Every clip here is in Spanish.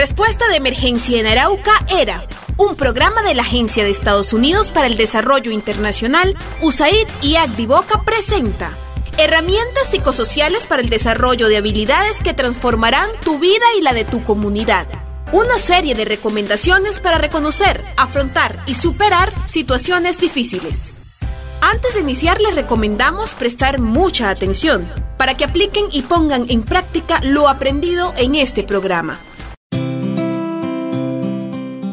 Respuesta de emergencia en Arauca era un programa de la Agencia de Estados Unidos para el Desarrollo Internacional, USAID y Agdivoca presenta herramientas psicosociales para el desarrollo de habilidades que transformarán tu vida y la de tu comunidad. Una serie de recomendaciones para reconocer, afrontar y superar situaciones difíciles. Antes de iniciar les recomendamos prestar mucha atención para que apliquen y pongan en práctica lo aprendido en este programa.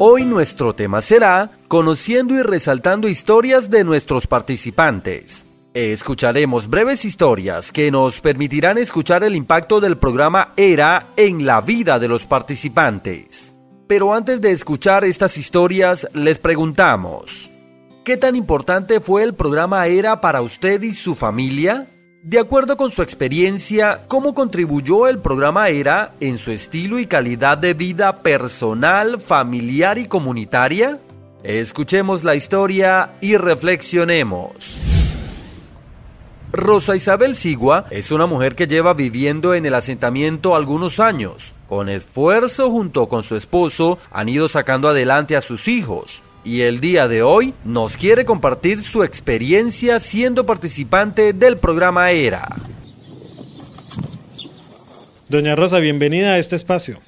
Hoy nuestro tema será Conociendo y resaltando historias de nuestros participantes. Escucharemos breves historias que nos permitirán escuchar el impacto del programa ERA en la vida de los participantes. Pero antes de escuchar estas historias, les preguntamos, ¿qué tan importante fue el programa ERA para usted y su familia? De acuerdo con su experiencia, ¿cómo contribuyó el programa ERA en su estilo y calidad de vida personal, familiar y comunitaria? Escuchemos la historia y reflexionemos. Rosa Isabel Sigua es una mujer que lleva viviendo en el asentamiento algunos años. Con esfuerzo junto con su esposo han ido sacando adelante a sus hijos, y el día de hoy nos quiere compartir su experiencia siendo participante del programa ERA. Doña Rosa, bienvenida a este espacio.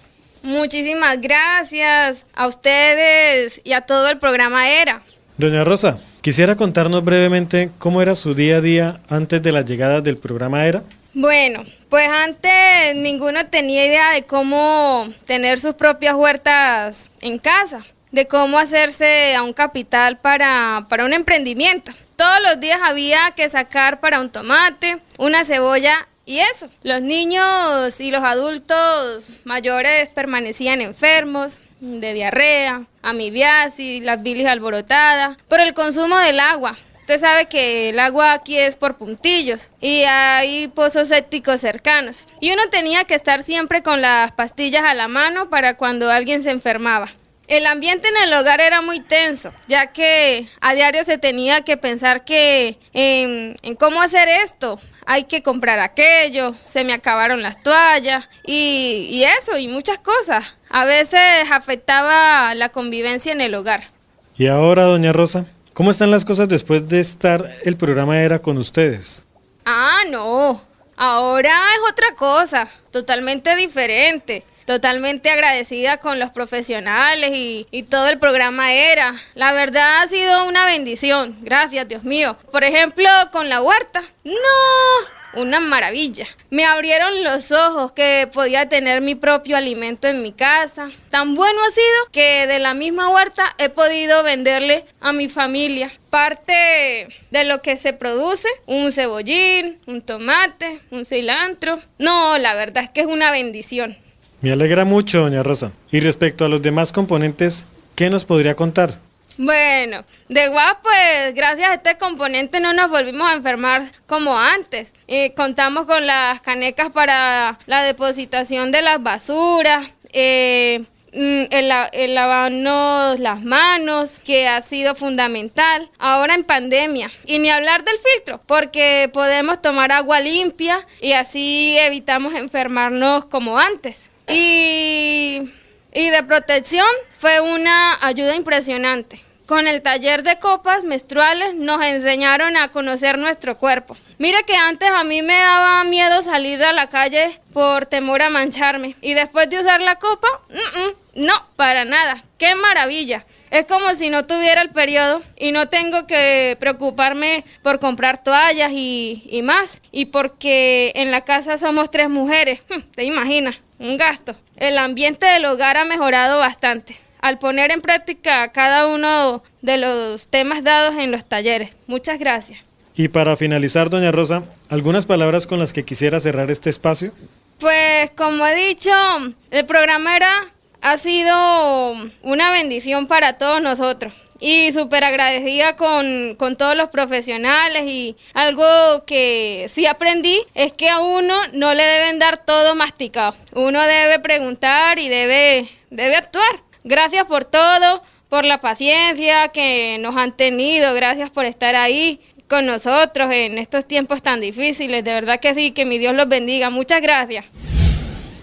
Muchísimas gracias a ustedes y a todo el programa ERA. Doña Rosa, quisiera contarnos brevemente cómo era su día a día antes de la llegada del programa ERA. Bueno, pues antes ninguno tenía idea de cómo tener sus propias huertas en casa de cómo hacerse a un capital para, para un emprendimiento. Todos los días había que sacar para un tomate, una cebolla y eso, los niños y los adultos mayores permanecían enfermos de diarrea, amibiasis, las bilis alborotadas, por el consumo del agua. Usted sabe que el agua aquí es por puntillos y hay pozos sépticos cercanos. Y uno tenía que estar siempre con las pastillas a la mano para cuando alguien se enfermaba. El ambiente en el hogar era muy tenso, ya que a diario se tenía que pensar que en, cómo hacer esto, hay que comprar aquello, se me acabaron las toallas y, y, eso y muchas cosas. A veces afectaba la convivencia en el hogar. Y ahora, doña Rosa, ¿cómo están las cosas después de estar el programa era con ustedes? Ah, no. Ahora es otra cosa, totalmente diferente totalmente agradecida con los profesionales y, todo el programa era. La verdad ha sido una bendición, gracias Dios mío. Por ejemplo, con la huerta. No, una maravilla. Me abrieron los ojos que podía tener mi propio alimento en mi casa. Tan bueno ha sido que de la misma huerta he podido venderle a mi familia parte de lo que se produce, un cebollín, un tomate, un cilantro. No, la verdad es que es una bendición. Me alegra mucho, doña Rosa. Y respecto a los demás componentes, ¿qué nos podría contar? Bueno, de guapo, pues gracias a este componente no nos volvimos a enfermar como antes. Eh, contamos con las canecas para la depositación de las basuras, eh, mm, el, lavarnos las manos, que ha sido fundamental, ahora en pandemia. Y ni hablar del filtro, porque podemos tomar agua limpia y así evitamos enfermarnos como antes. Y, y de protección fue una ayuda impresionante. Con el taller de copas menstruales nos enseñaron a conocer nuestro cuerpo. Mira que antes a mí me daba miedo salir a la calle por temor a mancharme. Y después de usar la copa, no, para nada. ¡Qué maravilla! Es como si no tuviera el periodo y no tengo que preocuparme por comprar toallas y más. Y porque en la casa somos tres mujeres, te imaginas un gasto. El ambiente del hogar ha mejorado bastante al poner en práctica cada uno de los temas dados en los talleres. Muchas gracias. Y para finalizar, doña Rosa, ¿algunas palabras con las que quisiera cerrar este espacio? Pues como he dicho, el programa era, ha sido una bendición para todos nosotros y súper agradecida con, todos los profesionales y algo que sí aprendí es que a uno no le deben dar todo masticado. Uno debe preguntar y debe, debe actuar. Gracias por todo, por la paciencia que nos han tenido, gracias por estar ahí con nosotros en estos tiempos tan difíciles. De verdad que sí, que mi Dios los bendiga. Muchas gracias.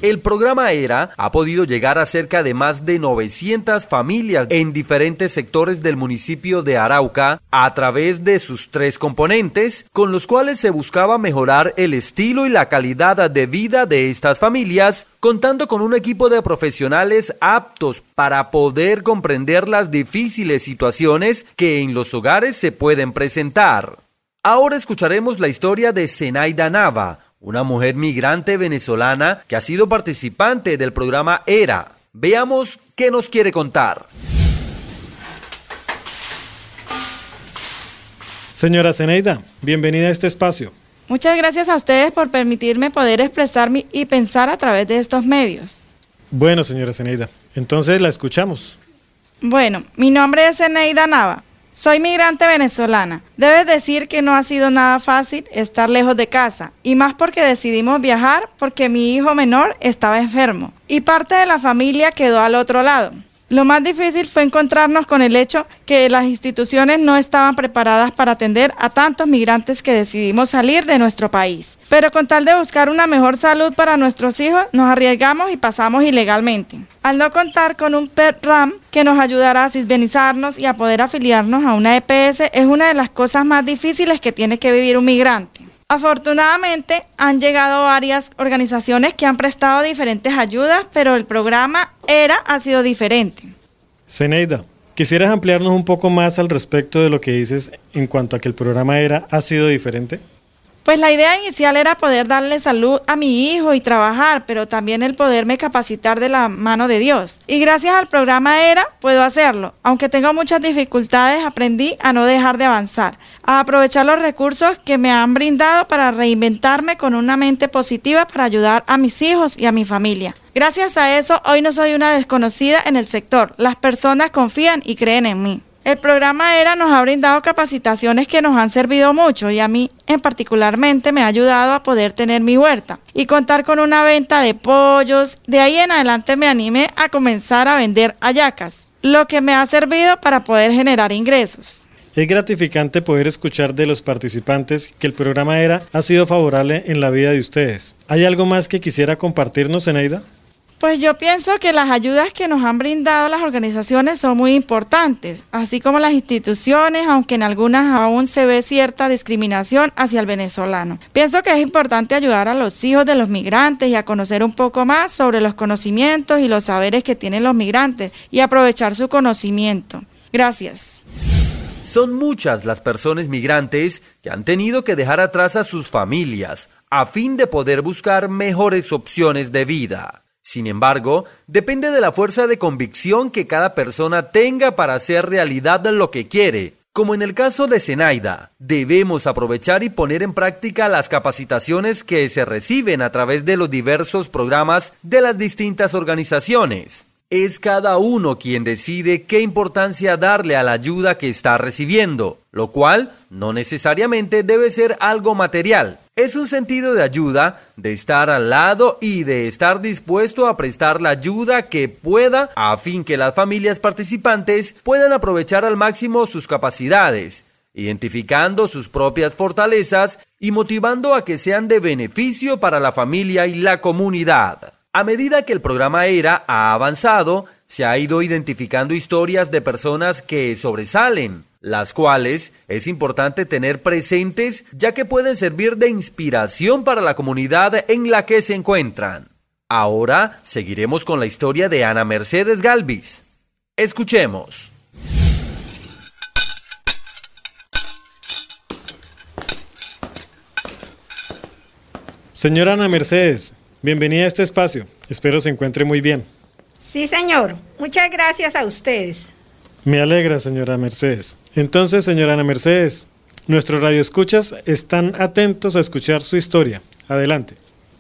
El programa ERA ha podido llegar a cerca de más de 900 familias en diferentes sectores del municipio de Arauca a través de sus tres componentes, con los cuales se buscaba mejorar el estilo y la calidad de vida de estas familias, contando con un equipo de profesionales aptos para poder comprender las difíciles situaciones que en los hogares se pueden presentar. Ahora escucharemos la historia de Zenaida Nava, una mujer migrante venezolana que ha sido participante del programa ERA. Veamos qué nos quiere contar. Señora Zeneida, bienvenida a este espacio. Muchas gracias a ustedes por permitirme poder expresarme y pensar a través de estos medios. Bueno, señora Zeneida, entonces la escuchamos. Bueno, mi nombre es Zeneida Nava. Soy migrante venezolana. Debes decir que no ha sido nada fácil estar lejos de casa, y más porque decidimos viajar porque mi hijo menor estaba enfermo y parte de la familia quedó al otro lado. Lo más difícil fue encontrarnos con el hecho que las instituciones no estaban preparadas para atender a tantos migrantes que decidimos salir de nuestro país. Pero con tal de buscar una mejor salud para nuestros hijos, nos arriesgamos y pasamos ilegalmente. Al no contar con un PET-RAM que nos ayudará a cisbenizarnos y a poder afiliarnos a una EPS es una de las cosas más difíciles que tiene que vivir un migrante. Afortunadamente han llegado varias organizaciones que han prestado diferentes ayudas, pero el programa ERA ha sido diferente. Zeneida, ¿quisieras ampliarnos un poco más al respecto de lo que dices en cuanto a que el programa ERA ha sido diferente? Pues la idea inicial era poder darle salud a mi hijo y trabajar, pero también el poderme capacitar de la mano de Dios. Y gracias al programa ERA puedo hacerlo. Aunque tengo muchas dificultades, aprendí a no dejar de avanzar, a aprovechar los recursos que me han brindado para reinventarme con una mente positiva para ayudar a mis hijos y a mi familia. Gracias a eso, hoy no soy una desconocida en el sector. Las personas confían y creen en mí. El programa ERA nos ha brindado capacitaciones que nos han servido mucho y a mí en particularmente me ha ayudado a poder tener mi huerta y contar con una venta de pollos. De ahí en adelante me animé a comenzar a vender ayacas, lo que me ha servido para poder generar ingresos. Es gratificante poder escuchar de los participantes que el programa ERA ha sido favorable en la vida de ustedes. ¿Hay algo más que quisiera compartirnos, Eneida? Pues yo pienso que las ayudas que nos han brindado las organizaciones son muy importantes, así como las instituciones, aunque en algunas aún se ve cierta discriminación hacia el venezolano. Pienso que es importante ayudar a los hijos de los migrantes y a conocer un poco más sobre los conocimientos y los saberes que tienen los migrantes y aprovechar su conocimiento. Gracias. Son muchas las personas migrantes que han tenido que dejar atrás a sus familias a fin de poder buscar mejores opciones de vida. Sin embargo, depende de la fuerza de convicción que cada persona tenga para hacer realidad lo que quiere. Como en el caso de Zenaida, debemos aprovechar y poner en práctica las capacitaciones que se reciben a través de los diversos programas de las distintas organizaciones. Es cada uno quien decide qué importancia darle a la ayuda que está recibiendo, lo cual no necesariamente debe ser algo material. Es un sentido de ayuda, de estar al lado y de estar dispuesto a prestar la ayuda que pueda a fin que las familias participantes puedan aprovechar al máximo sus capacidades, identificando sus propias fortalezas y motivando a que sean de beneficio para la familia y la comunidad. A medida que el programa ERA ha avanzado, se ha ido identificando historias de personas que sobresalen, las cuales es importante tener presentes ya que pueden servir de inspiración para la comunidad en la que se encuentran. Ahora seguiremos con la historia de Ana Mercedes Galvis. Escuchemos. Señora Ana Mercedes, Bienvenida a este espacio. Espero se encuentre muy bien. Sí, señor. Muchas gracias a ustedes. Me alegra, señora Mercedes. Entonces, señora Ana Mercedes, nuestros radioescuchas están atentos a escuchar su historia. Adelante.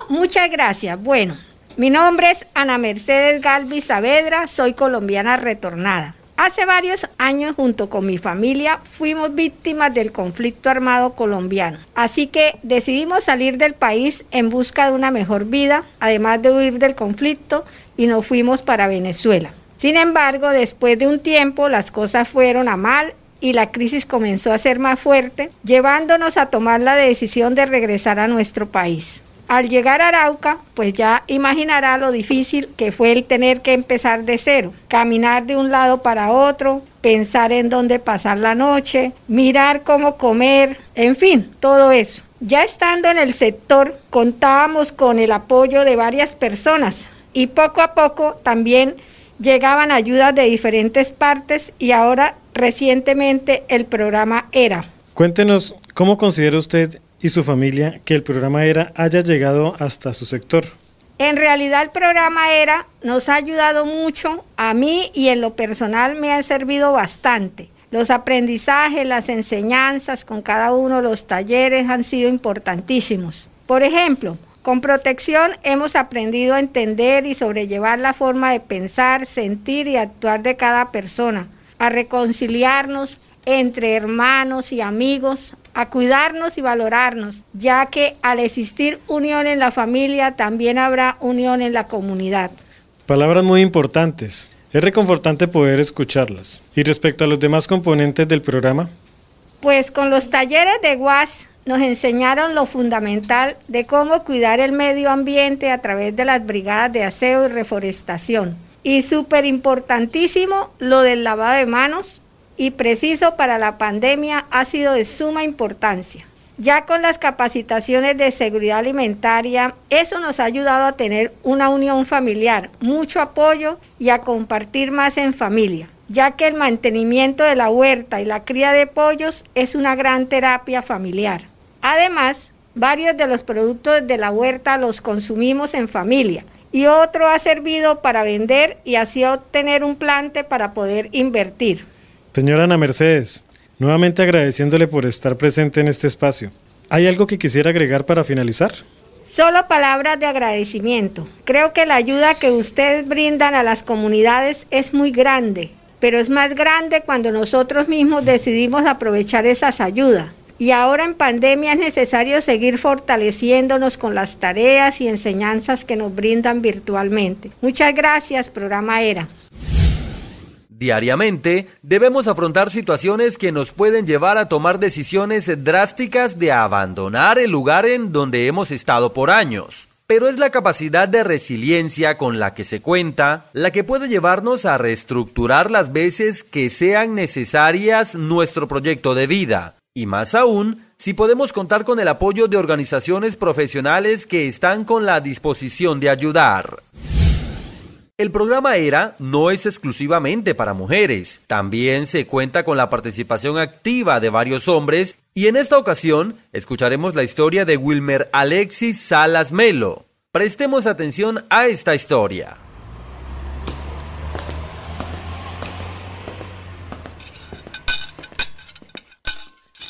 Muchas gracias. Bueno, mi nombre es Ana Mercedes Galvis Saavedra, soy colombiana retornada. Hace varios años junto con mi familia fuimos víctimas del conflicto armado colombiano, así que decidimos salir del país en busca de una mejor vida, además de huir del conflicto, y nos fuimos para Venezuela. Sin embargo, después de un tiempo las cosas fueron a mal y la crisis comenzó a ser más fuerte, llevándonos a tomar la decisión de regresar a nuestro país. Al llegar a Arauca, pues ya imaginará lo difícil que fue el tener que empezar de cero, caminar de un lado para otro, pensar en dónde pasar la noche, mirar cómo comer, en fin, todo eso. Ya estando en el sector, contábamos con el apoyo de varias personas y poco a poco también llegaban ayudas de diferentes partes y ahora recientemente el programa ERA. Cuéntenos cómo considera usted y su familia que el programa ERA haya llegado hasta su sector. En realidad el programa ERA nos ha ayudado mucho, a mí y en lo personal me ha servido bastante. Los aprendizajes, las enseñanzas con cada uno de los talleres han sido importantísimos. Por ejemplo, con protección hemos aprendido a entender y sobrellevar la forma de pensar, sentir y actuar de cada persona, a reconciliarnos entre hermanos y amigos, a cuidarnos y valorarnos, ya que al existir unión en la familia también habrá unión en la comunidad. Palabras muy importantes. Es reconfortante poder escucharlas. ¿Y respecto a los demás componentes del programa? Pues con los talleres de WASH nos enseñaron lo fundamental de cómo cuidar el medio ambiente a través de las brigadas de aseo y reforestación. Y súper importantísimo lo del lavado de manos y preciso para la pandemia ha sido de suma importancia. Ya con las capacitaciones de seguridad alimentaria, eso nos ha ayudado a tener una unión familiar, mucho apoyo y a compartir más en familia, ya que el mantenimiento de la huerta y la cría de pollos es una gran terapia familiar. Además, varios de los productos de la huerta los consumimos en familia y otro ha servido para vender y así obtener un plante para poder invertir. Señora Ana Mercedes, nuevamente agradeciéndole por estar presente en este espacio. ¿Hay algo que quisiera agregar para finalizar? Solo palabras de agradecimiento. Creo que la ayuda que ustedes brindan a las comunidades es muy grande, pero es más grande cuando nosotros mismos decidimos aprovechar esas ayudas. Y ahora en pandemia es necesario seguir fortaleciéndonos con las tareas y enseñanzas que nos brindan virtualmente. Muchas gracias, programa ERA. Diariamente debemos afrontar situaciones que nos pueden llevar a tomar decisiones drásticas de abandonar el lugar en donde hemos estado por años. Pero es la capacidad de resiliencia con la que se cuenta la que puede llevarnos a reestructurar las veces que sean necesarias nuestro proyecto de vida. Y más aún, si podemos contar con el apoyo de organizaciones profesionales que están con la disposición de ayudar. El programa ERA no es exclusivamente para mujeres, también se cuenta con la participación activa de varios hombres y en esta ocasión escucharemos la historia de Wilmer Alexis Salas Melo. Prestemos atención a esta historia.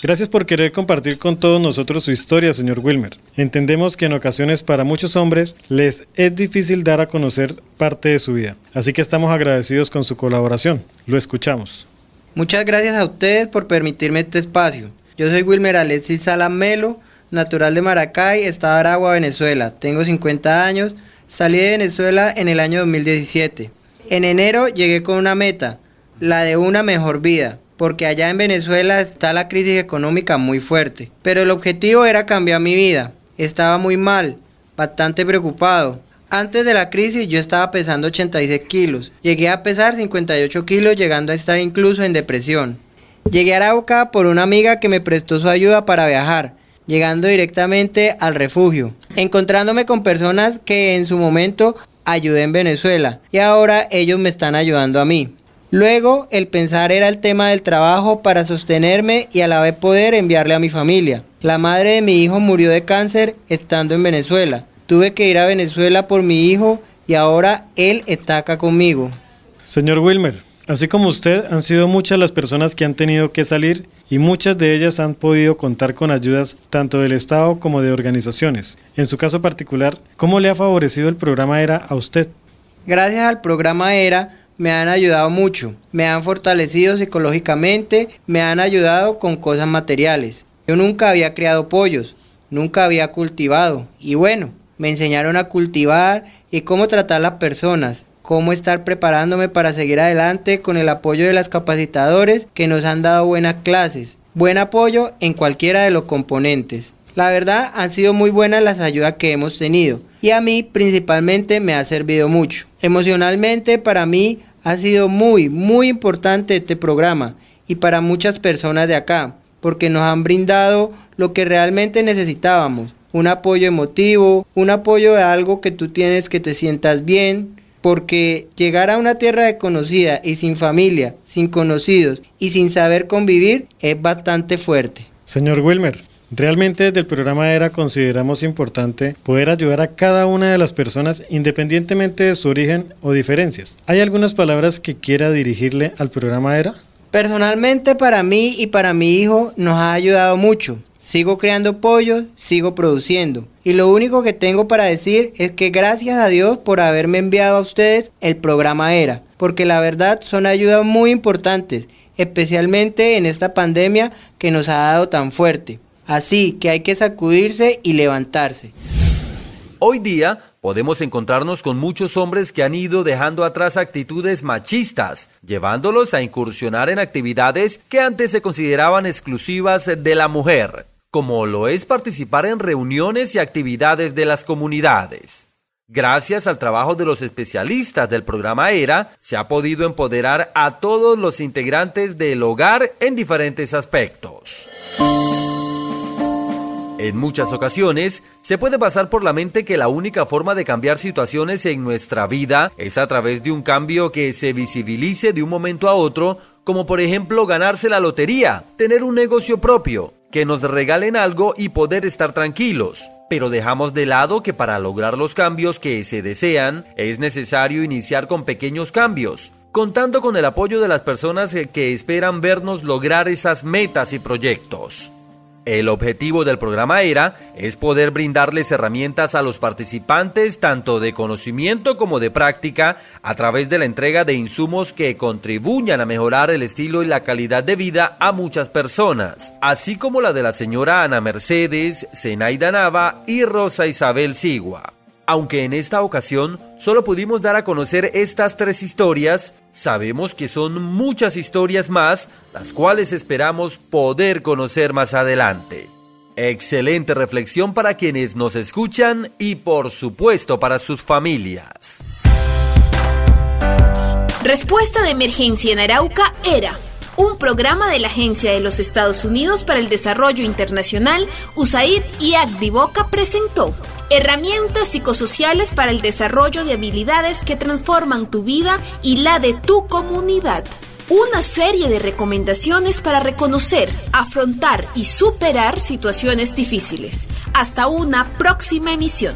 Gracias por querer compartir con todos nosotros su historia, señor Wilmer. Entendemos que en ocasiones para muchos hombres les es difícil dar a conocer parte de su vida, así que estamos agradecidos con su colaboración. Lo escuchamos. Muchas gracias a ustedes por permitirme este espacio. Yo soy Wilmer Alexis Salamelo, natural de Maracay, Estado Aragua, Venezuela. Tengo 50 años, salí de Venezuela en el año 2017. En enero llegué con una meta, la de una mejor vida porque allá en Venezuela está la crisis económica muy fuerte. Pero el objetivo era cambiar mi vida. Estaba muy mal, bastante preocupado. Antes de la crisis yo estaba pesando 86 kilos. Llegué a pesar 58 kilos llegando a estar incluso en depresión. Llegué a Arauca por una amiga que me prestó su ayuda para viajar, llegando directamente al refugio, encontrándome con personas que en su momento ayudé en Venezuela y ahora ellos me están ayudando a mí. Luego, el pensar era el tema del trabajo para sostenerme y a la vez poder enviarle a mi familia. La madre de mi hijo murió de cáncer estando en Venezuela. Tuve que ir a Venezuela por mi hijo y ahora él está acá conmigo. Señor Wilmer, así como usted, han sido muchas las personas que han tenido que salir y muchas de ellas han podido contar con ayudas tanto del Estado como de organizaciones. En su caso particular, ¿cómo le ha favorecido el programa ERA a usted? Gracias al programa ERA, me han ayudado mucho, me han fortalecido psicológicamente, me han ayudado con cosas materiales. Yo nunca había criado pollos, nunca había cultivado y bueno, me enseñaron a cultivar y cómo tratar las personas, cómo estar preparándome para seguir adelante con el apoyo de las capacitadores que nos han dado buenas clases, buen apoyo en cualquiera de los componentes. La verdad han sido muy buenas las ayudas que hemos tenido y a mí principalmente me ha servido mucho. Emocionalmente para mí ha sido muy, muy importante este programa y para muchas personas de acá, porque nos han brindado lo que realmente necesitábamos, un apoyo emotivo, un apoyo de algo que tú tienes que te sientas bien, porque llegar a una tierra desconocida y sin familia, sin conocidos y sin saber convivir es bastante fuerte. Señor Wilmer, Realmente desde el programa ERA consideramos importante poder ayudar a cada una de las personas independientemente de su origen o diferencias. ¿Hay algunas palabras que quiera dirigirle al programa ERA? Personalmente para mí y para mi hijo nos ha ayudado mucho. Sigo creando pollos, sigo produciendo. Y lo único que tengo para decir es que gracias a Dios por haberme enviado a ustedes el programa ERA, porque la verdad son ayudas muy importantes, especialmente en esta pandemia que nos ha dado tan fuerte. Así que hay que sacudirse y levantarse. Hoy día podemos encontrarnos con muchos hombres que han ido dejando atrás actitudes machistas, llevándolos a incursionar en actividades que antes se consideraban exclusivas de la mujer, como lo es participar en reuniones y actividades de las comunidades. Gracias al trabajo de los especialistas del programa ERA, se ha podido empoderar a todos los integrantes del hogar en diferentes aspectos. En muchas ocasiones, se puede pasar por la mente que la única forma de cambiar situaciones en nuestra vida es a través de un cambio que se visibilice de un momento a otro, como por ejemplo ganarse la lotería, tener un negocio propio, que nos regalen algo y poder estar tranquilos. Pero dejamos de lado que para lograr los cambios que se desean es necesario iniciar con pequeños cambios, contando con el apoyo de las personas que esperan vernos lograr esas metas y proyectos. El objetivo del programa ERA es poder brindarles herramientas a los participantes tanto de conocimiento como de práctica a través de la entrega de insumos que contribuyan a mejorar el estilo y la calidad de vida a muchas personas, así como la de la señora Ana Mercedes, Zenaida Nava y Rosa Isabel Sigua. Aunque en esta ocasión solo pudimos dar a conocer estas tres historias, sabemos que son muchas historias más, las cuales esperamos poder conocer más adelante. Excelente reflexión para quienes nos escuchan y por supuesto para sus familias. Respuesta de emergencia en Arauca era un programa de la Agencia de los Estados Unidos para el Desarrollo Internacional, USAID y ACDIVOCA presentó. Herramientas psicosociales para el desarrollo de habilidades que transforman tu vida y la de tu comunidad. Una serie de recomendaciones para reconocer, afrontar y superar situaciones difíciles. Hasta una próxima emisión.